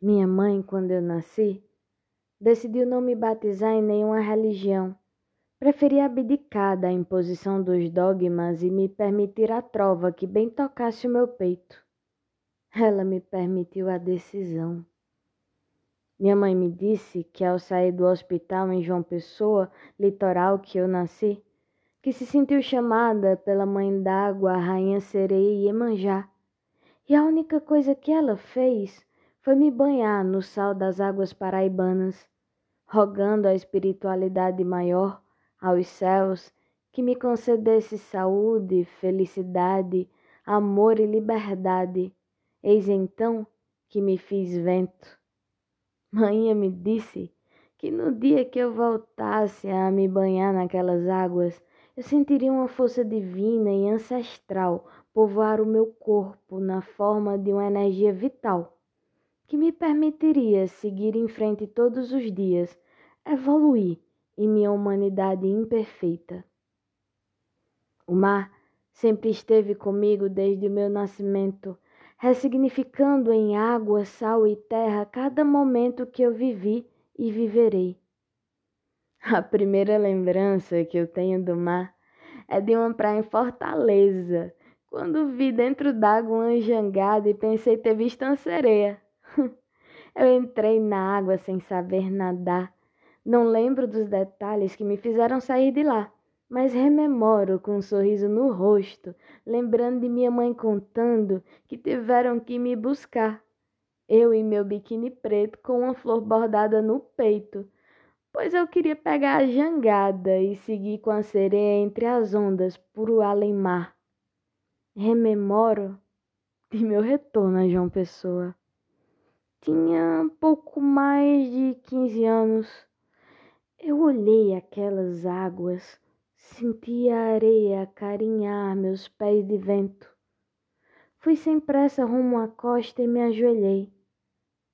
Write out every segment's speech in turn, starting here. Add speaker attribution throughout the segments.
Speaker 1: Minha mãe, quando eu nasci, decidiu não me batizar em nenhuma religião. Preferia abdicar da imposição dos dogmas e me permitir a trova que bem tocasse o meu peito. Ela me permitiu a decisão. Minha mãe me disse que ao sair do hospital em João Pessoa, litoral que eu nasci, que se sentiu chamada pela mãe d'água, a rainha sereia Iemanjá. E a única coisa que ela fez foi me banhar no sal das águas paraibanas, rogando à espiritualidade maior, aos céus, que me concedesse saúde, felicidade, amor e liberdade. Eis então que me fiz vento. Manhã me disse que no dia que eu voltasse a me banhar naquelas águas, eu sentiria uma força divina e ancestral povoar o meu corpo na forma de uma energia vital que me permitiria seguir em frente todos os dias, evoluir em minha humanidade imperfeita. O mar sempre esteve comigo desde o meu nascimento, ressignificando em água, sal e terra cada momento que eu vivi e viverei. A primeira lembrança que eu tenho do mar é de uma praia em Fortaleza, quando vi dentro d'água uma jangada e pensei ter visto uma sereia. Eu entrei na água sem saber nadar. Não lembro dos detalhes que me fizeram sair de lá, mas rememoro com um sorriso no rosto, lembrando de minha mãe contando que tiveram que me buscar. Eu e meu biquíni preto com uma flor bordada no peito, pois eu queria pegar a jangada e seguir com a sereia entre as ondas por o além-mar. Rememoro de meu retorno a João Pessoa. Tinha pouco mais de 15 anos. Eu olhei aquelas águas, senti a areia carinhar meus pés de vento. Fui sem pressa rumo à costa e me ajoelhei.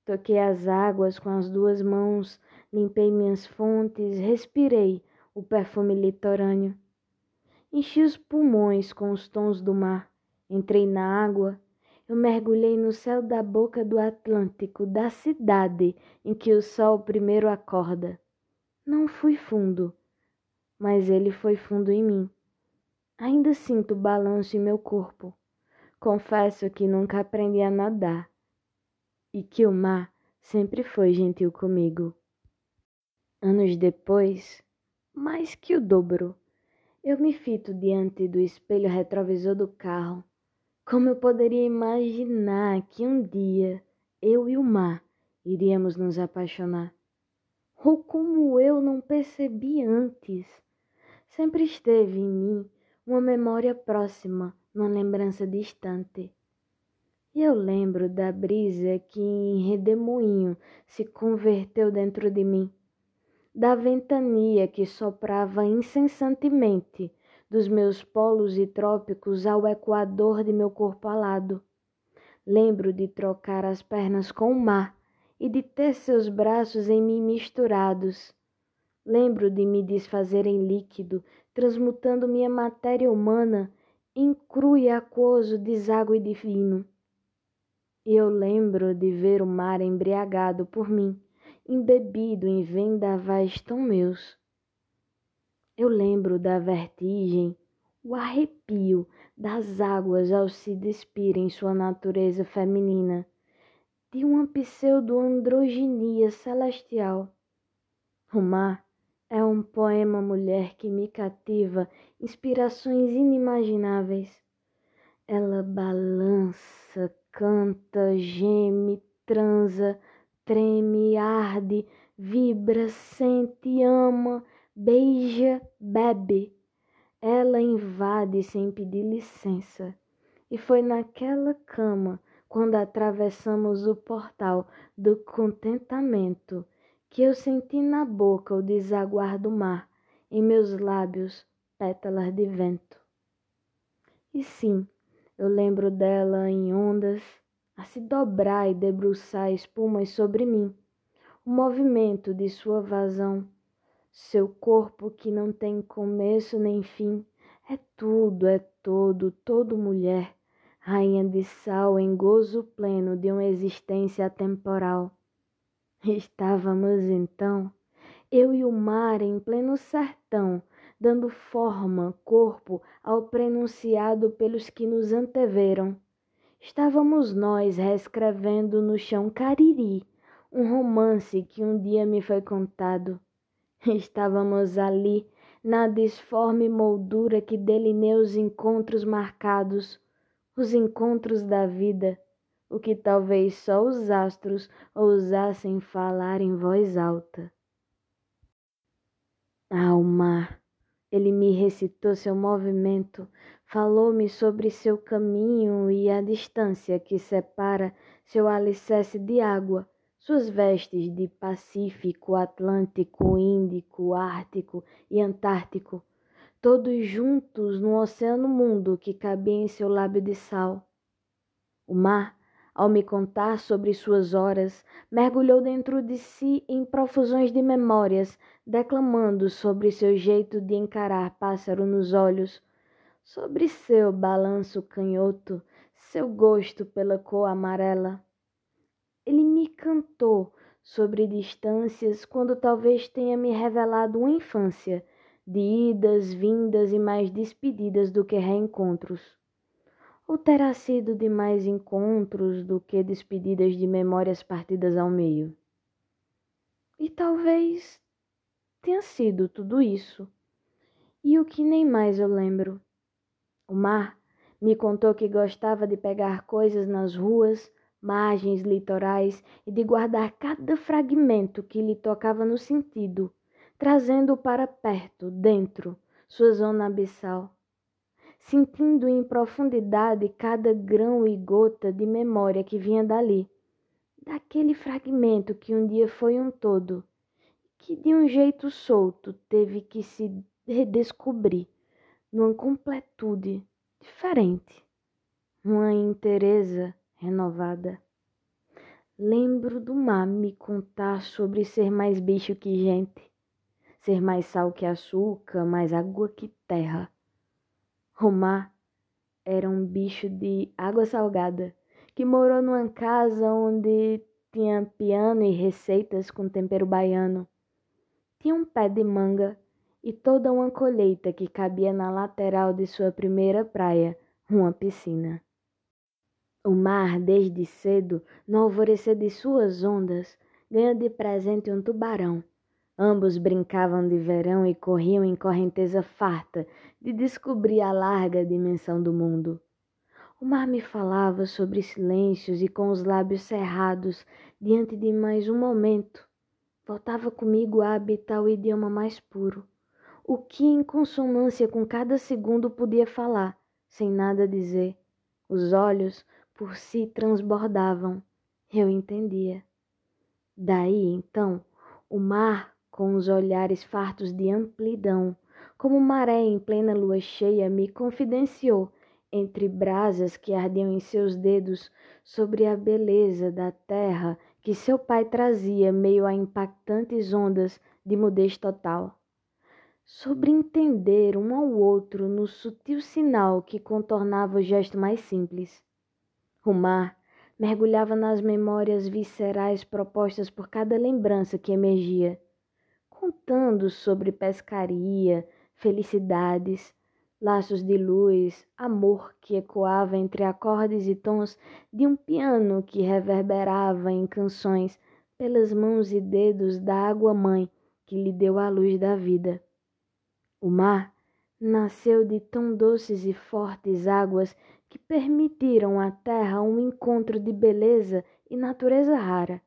Speaker 1: Toquei as águas com as duas mãos, limpei minhas fontes, respirei o perfume litorâneo. Enchi os pulmões com os tons do mar, entrei na água eu mergulhei no céu da boca do Atlântico, da cidade em que o sol primeiro acorda. Não fui fundo, mas ele foi fundo em mim. Ainda sinto balanço em meu corpo. Confesso que nunca aprendi a nadar e que o mar sempre foi gentil comigo. Anos depois, mais que o dobro, eu me fito diante do espelho retrovisor do carro como eu poderia imaginar que um dia eu e o mar iríamos nos apaixonar? Ou como eu não percebi antes? Sempre esteve em mim uma memória próxima, uma lembrança distante. E eu lembro da brisa que em redemoinho se converteu dentro de mim, da ventania que soprava incessantemente dos meus polos e trópicos ao equador de meu corpo alado. Lembro de trocar as pernas com o mar e de ter seus braços em mim misturados. Lembro de me desfazer em líquido, transmutando minha matéria humana em cru e aquoso deságue divino. E eu lembro de ver o mar embriagado por mim, embebido em vendavais tão meus. Eu lembro da vertigem, o arrepio das águas ao se despir em sua natureza feminina, de uma pseudo-androginia celestial. O mar é um poema mulher que me cativa inspirações inimagináveis. Ela balança, canta, geme, transa, treme, arde, vibra, sente, ama, beija, bebe. Ela invade sem pedir licença. E foi naquela cama, quando atravessamos o portal do contentamento, que eu senti na boca o desaguar do mar, em meus lábios pétalas de vento. E sim, eu lembro dela em ondas, a se dobrar e debruçar espumas sobre mim, o movimento de sua vazão seu corpo que não tem começo nem fim, é tudo, é todo, todo mulher, rainha de sal em gozo pleno de uma existência atemporal. Estávamos então, eu e o mar em pleno sertão, dando forma, corpo ao prenunciado pelos que nos anteveram. Estávamos nós reescrevendo no chão Cariri, um romance que um dia me foi contado. Estávamos ali, na disforme moldura que delineia os encontros marcados, os encontros da vida, o que talvez só os astros ousassem falar em voz alta. Mar, ele me recitou seu movimento, falou-me sobre seu caminho e a distância que separa seu alicerce de água suas vestes de Pacífico, Atlântico, Índico, Ártico e Antártico, todos juntos no oceano mundo que cabia em seu lábio de sal. O mar, ao me contar sobre suas horas, mergulhou dentro de si em profusões de memórias, declamando sobre seu jeito de encarar pássaro nos olhos, sobre seu balanço canhoto, seu gosto pela cor amarela. Ele me cantou sobre distâncias quando talvez tenha me revelado uma infância de idas, vindas e mais despedidas do que reencontros. Ou terá sido de mais encontros do que despedidas de memórias partidas ao meio? E talvez tenha sido tudo isso. E o que nem mais eu lembro. O mar me contou que gostava de pegar coisas nas ruas margens litorais e de guardar cada fragmento que lhe tocava no sentido, trazendo-o para perto, dentro, sua zona abissal. Sentindo em profundidade cada grão e gota de memória que vinha dali, daquele fragmento que um dia foi um todo, que de um jeito solto teve que se redescobrir numa completude diferente, uma inteireza renovada. Lembro do mar me contar sobre ser mais bicho que gente, ser mais sal que açúcar, mais água que terra. O mar era um bicho de água salgada que morou numa casa onde tinha piano e receitas com tempero baiano. Tinha um pé de manga e toda uma colheita que cabia na lateral de sua primeira praia, uma piscina. O mar, desde cedo, no alvorecer de suas ondas, ganha de presente um tubarão. Ambos brincavam de verão e corriam em correnteza farta de descobrir a larga dimensão do mundo. O mar me falava sobre silêncios e com os lábios cerrados diante de mais um momento. Voltava comigo a habitar o idioma mais puro, o que em consonância com cada segundo podia falar, sem nada dizer. Os olhos por si transbordavam. Eu entendia. Daí então, o mar, com os olhares fartos de amplidão, como maré em plena lua cheia, me confidenciou, entre brasas que ardiam em seus dedos, sobre a beleza da terra que seu pai trazia meio a impactantes ondas de mudez total. Sobre entender um ao outro no sutil sinal que contornava o gesto mais simples. O mar mergulhava nas memórias viscerais propostas por cada lembrança que emergia, contando sobre pescaria, felicidades, laços de luz, amor que ecoava entre acordes e tons de um piano que reverberava em canções pelas mãos e dedos da água-mãe que lhe deu a luz da vida. O mar nasceu de tão doces e fortes águas que permitiram à Terra um encontro de beleza e natureza rara.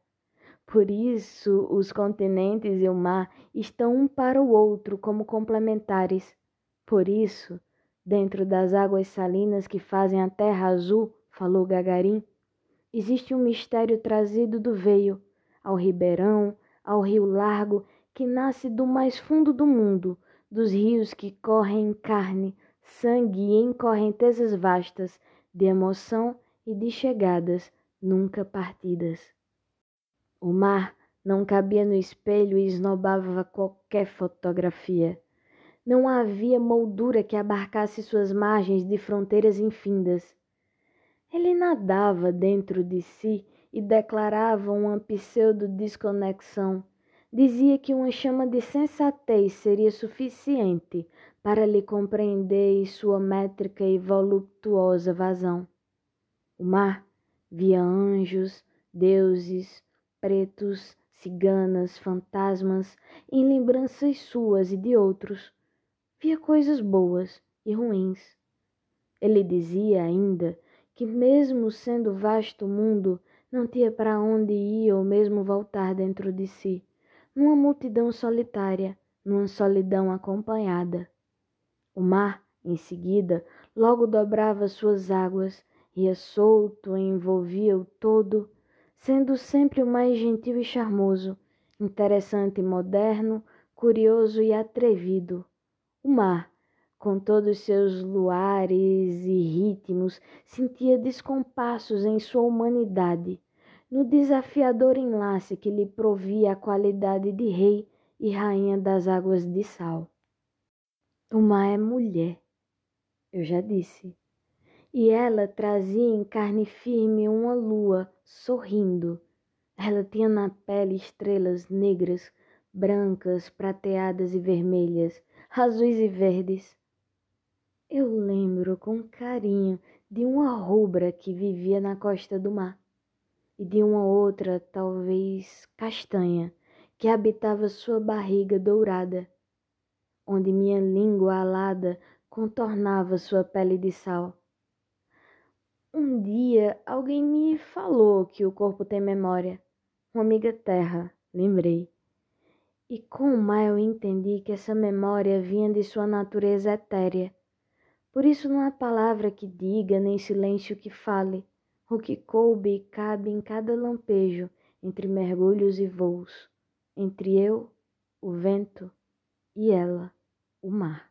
Speaker 1: Por isso, os continentes e o mar estão um para o outro como complementares. Por isso, dentro das águas salinas que fazem a terra azul, falou Gagarin, existe um mistério trazido do veio, ao ribeirão, ao rio largo que nasce do mais fundo do mundo, dos rios que correm em carne, sangue em correntezas vastas de emoção e de chegadas nunca partidas. O mar não cabia no espelho e esnobava qualquer fotografia. Não havia moldura que abarcasse suas margens de fronteiras infindas. Ele nadava dentro de si e declarava uma pseudo-desconexão. Dizia que uma chama de sensatez seria suficiente para lhe compreender sua métrica e voluptuosa vazão. O mar via anjos, deuses, pretos, ciganas, fantasmas, em lembranças suas e de outros. Via coisas boas e ruins. Ele dizia ainda que, mesmo sendo vasto o mundo, não tinha para onde ir ou mesmo voltar dentro de si, numa multidão solitária, numa solidão acompanhada. O mar, em seguida, logo dobrava suas águas, ia solto envolvia o todo, sendo sempre o mais gentil e charmoso, interessante e moderno, curioso e atrevido. O mar, com todos seus luares e ritmos, sentia descompassos em sua humanidade, no desafiador enlace que lhe provia a qualidade de rei e rainha das águas de sal. O mar é mulher, eu já disse, e ela trazia em carne firme uma lua sorrindo. Ela tinha na pele estrelas negras, brancas, prateadas e vermelhas, azuis e verdes. Eu lembro com carinho de uma rubra que vivia na costa do mar e de uma outra, talvez castanha, que habitava sua barriga dourada, onde minha língua alada contornava sua pele de sal. Um dia alguém me falou que o corpo tem memória. Uma amiga terra, lembrei. E com o mar eu entendi que essa memória vinha de sua natureza etérea. Por isso não há palavra que diga, nem silêncio que fale o que coube e cabe em cada lampejo, entre mergulhos e voos, entre eu, o vento, e ela, o mar.